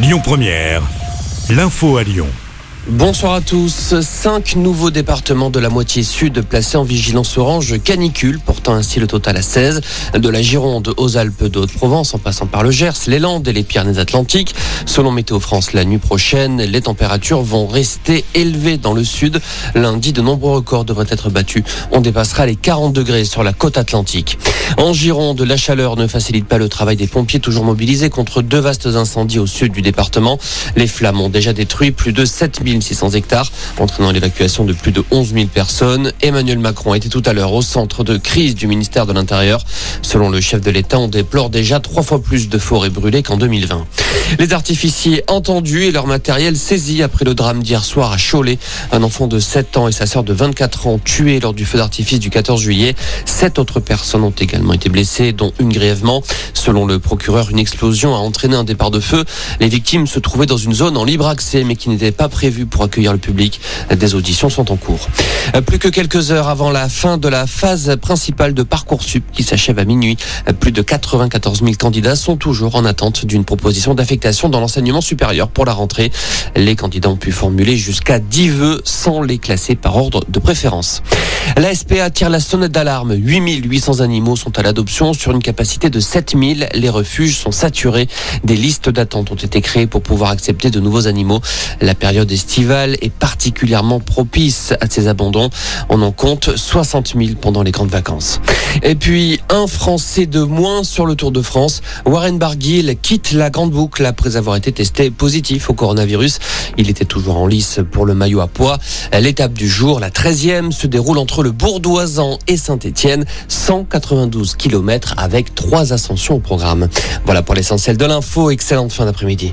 Lyon Première, l'info à Lyon. Bonsoir à tous. Cinq nouveaux départements de la moitié sud placés en vigilance orange canicule, portant ainsi le total à 16. De la Gironde aux Alpes de Haute-Provence, en passant par le Gers, les Landes et les Pyrénées-Atlantiques. Selon Météo France, la nuit prochaine, les températures vont rester élevées dans le sud. Lundi, de nombreux records devraient être battus. On dépassera les 40 degrés sur la côte atlantique. En Gironde, la chaleur ne facilite pas le travail des pompiers toujours mobilisés contre deux vastes incendies au sud du département. Les flammes ont déjà détruit plus de 7600 hectares, entraînant l'évacuation de plus de 11 000 personnes. Emmanuel Macron était tout à l'heure au centre de crise du ministère de l'Intérieur. Selon le chef de l'État, on déplore déjà trois fois plus de forêts brûlées qu'en 2020. Les artificiers entendus et leur matériel saisis après le drame d'hier soir à Cholet. Un enfant de 7 ans et sa sœur de 24 ans tués lors du feu d'artifice du 14 juillet. Sept autres personnes ont également été blessées, dont une grièvement. Selon le procureur, une explosion a entraîné un départ de feu. Les victimes se trouvaient dans une zone en libre accès, mais qui n'était pas prévue pour accueillir le public. Des auditions sont en cours. Plus que quelques heures avant la fin de la phase principale de Parcoursup qui s'achève à minuit, plus de 94 000 candidats sont toujours en attente d'une proposition d'affectation dans l'enseignement supérieur pour la rentrée. Les candidats ont pu formuler jusqu'à 10 vœux sans les classer par ordre de préférence. La SPA tire la sonnette d'alarme. 8800 animaux sont à l'adoption sur une capacité de 7000. Les refuges sont saturés. Des listes d'attente ont été créées pour pouvoir accepter de nouveaux animaux. La période est particulièrement propice à ces abandons. On en compte 60 000 pendant les grandes vacances. Et puis, un Français de moins sur le Tour de France. Warren Barguil quitte la grande boucle après avoir été testé positif au coronavirus. Il était toujours en lice pour le maillot à poids. L'étape du jour, la 13e, se déroule entre le Bourdoisan et Saint-Étienne. 192 km avec trois ascensions au programme. Voilà pour l'essentiel de l'info. Excellente fin d'après-midi.